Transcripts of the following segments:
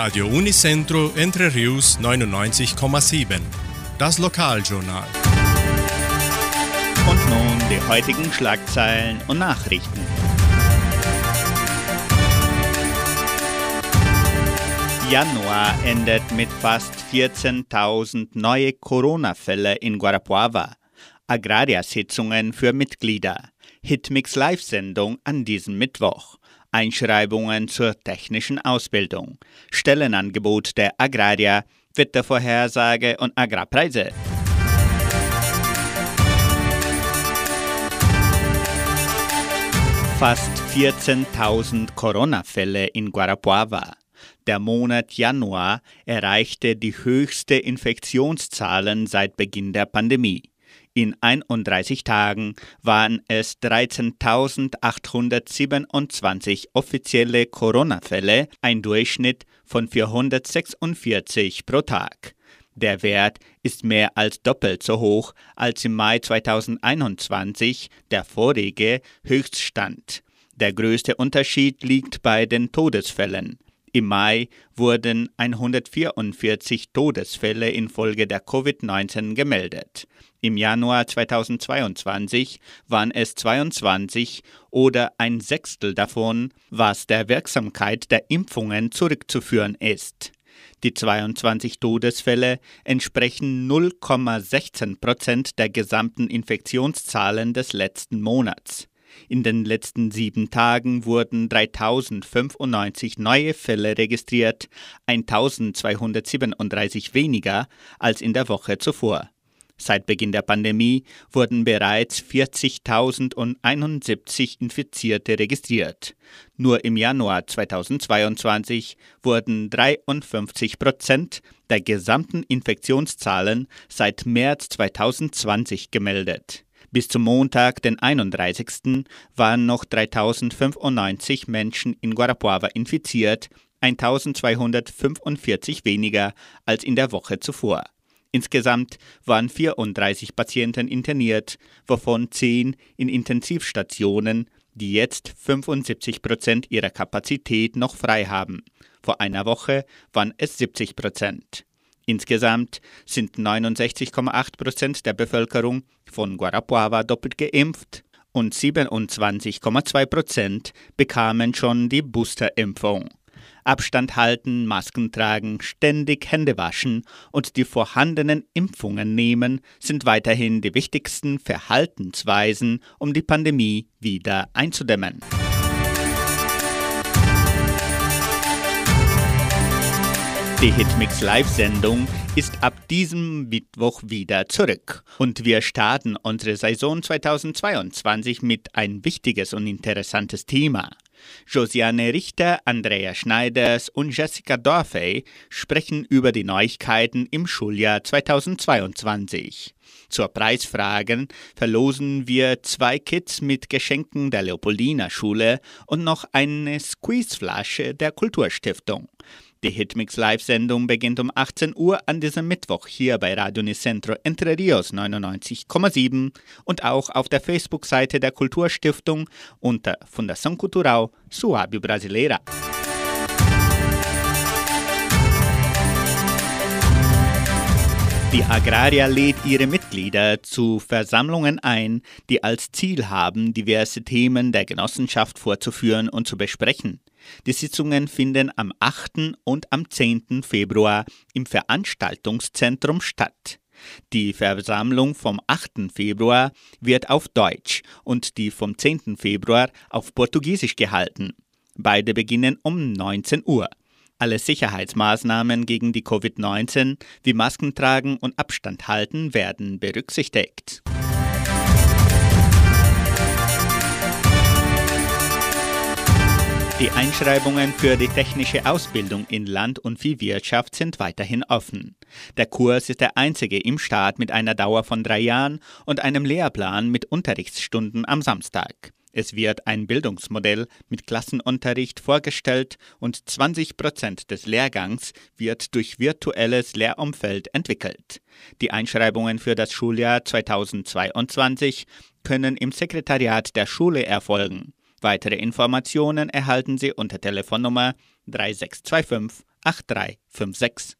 Radio Unicentro Entre Rius 99,7. Das Lokaljournal. Und nun die heutigen Schlagzeilen und Nachrichten. Januar endet mit fast 14.000 neue Corona-Fälle in Guarapuava. Agrariersitzungen für Mitglieder. Hitmix Live-Sendung an diesem Mittwoch. Einschreibungen zur technischen Ausbildung. Stellenangebot der Agrarier, Wettervorhersage und Agrarpreise. Fast 14.000 Corona-Fälle in Guarapuava. Der Monat Januar erreichte die höchste Infektionszahlen seit Beginn der Pandemie. In 31 Tagen waren es 13.827 offizielle Corona-Fälle, ein Durchschnitt von 446 pro Tag. Der Wert ist mehr als doppelt so hoch als im Mai 2021, der vorige Höchststand. Der größte Unterschied liegt bei den Todesfällen. Im Mai wurden 144 Todesfälle infolge der Covid-19 gemeldet. Im Januar 2022 waren es 22 oder ein Sechstel davon, was der Wirksamkeit der Impfungen zurückzuführen ist. Die 22 Todesfälle entsprechen 0,16 Prozent der gesamten Infektionszahlen des letzten Monats. In den letzten sieben Tagen wurden 3095 neue Fälle registriert, 1237 weniger als in der Woche zuvor. Seit Beginn der Pandemie wurden bereits 40.071 Infizierte registriert. Nur im Januar 2022 wurden 53 Prozent der gesamten Infektionszahlen seit März 2020 gemeldet. Bis zum Montag, den 31. waren noch 3095 Menschen in Guarapuava infiziert, 1245 weniger als in der Woche zuvor. Insgesamt waren 34 Patienten interniert, wovon 10 in Intensivstationen, die jetzt 75 Prozent ihrer Kapazität noch frei haben. Vor einer Woche waren es 70 Prozent. Insgesamt sind 69,8 Prozent der Bevölkerung von Guarapuava doppelt geimpft und 27,2 Prozent bekamen schon die Boosterimpfung. Abstand halten, Masken tragen, ständig Hände waschen und die vorhandenen Impfungen nehmen sind weiterhin die wichtigsten Verhaltensweisen, um die Pandemie wieder einzudämmen. Die Hitmix Live-Sendung ist ab diesem Mittwoch wieder zurück und wir starten unsere Saison 2022 mit ein wichtiges und interessantes Thema. Josiane Richter, Andrea Schneiders und Jessica Dorfey sprechen über die Neuigkeiten im Schuljahr 2022. Zur Preisfragen verlosen wir zwei Kits mit Geschenken der Leopoldina Schule und noch eine Squeezeflasche der Kulturstiftung. Die Hitmix Live-Sendung beginnt um 18 Uhr an diesem Mittwoch hier bei Radio Nicentro Entre Rios 99,7 und auch auf der Facebook-Seite der Kulturstiftung unter Fundação Cultural Suábio Brasileira. Die Agraria lädt ihre Mitglieder zu Versammlungen ein, die als Ziel haben, diverse Themen der Genossenschaft vorzuführen und zu besprechen. Die Sitzungen finden am 8. und am 10. Februar im Veranstaltungszentrum statt. Die Versammlung vom 8. Februar wird auf Deutsch und die vom 10. Februar auf Portugiesisch gehalten. Beide beginnen um 19 Uhr. Alle Sicherheitsmaßnahmen gegen die Covid-19 wie Masken tragen und Abstand halten werden berücksichtigt. Die Einschreibungen für die technische Ausbildung in Land- und Viehwirtschaft sind weiterhin offen. Der Kurs ist der einzige im Staat mit einer Dauer von drei Jahren und einem Lehrplan mit Unterrichtsstunden am Samstag. Es wird ein Bildungsmodell mit Klassenunterricht vorgestellt und 20 Prozent des Lehrgangs wird durch virtuelles Lehrumfeld entwickelt. Die Einschreibungen für das Schuljahr 2022 können im Sekretariat der Schule erfolgen. Weitere Informationen erhalten Sie unter Telefonnummer 3625 8356.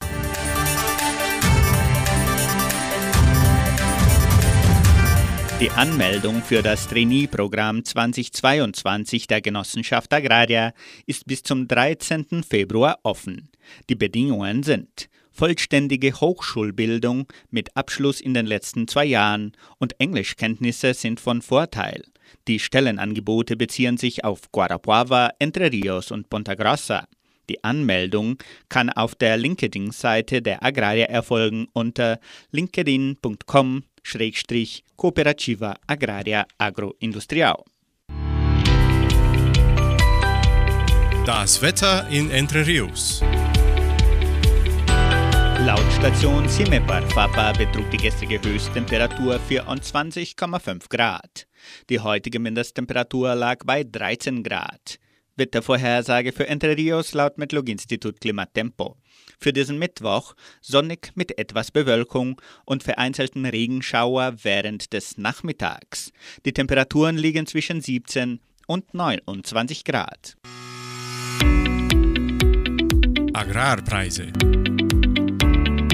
Die Anmeldung für das Trainee-Programm 2022 der Genossenschaft Agraria ist bis zum 13. Februar offen. Die Bedingungen sind vollständige Hochschulbildung mit Abschluss in den letzten zwei Jahren und Englischkenntnisse sind von Vorteil. Die Stellenangebote beziehen sich auf Guarapuava, Entre Rios und Ponta Grossa. Die Anmeldung kann auf der LinkedIn-Seite der Agraria erfolgen unter linkedin.com Cooperativa Agraria Agroindustrial. Das Wetter in Entre Rios. Station Simepar Fapa betrug die gestrige Höchsttemperatur 24,5 Grad. Die heutige Mindesttemperatur lag bei 13 Grad. Wettervorhersage für Entre Rios laut Metlog-Institut Klimatempo. Für diesen Mittwoch sonnig mit etwas Bewölkung und vereinzelten Regenschauer während des Nachmittags. Die Temperaturen liegen zwischen 17 und 29 Grad. Agrarpreise.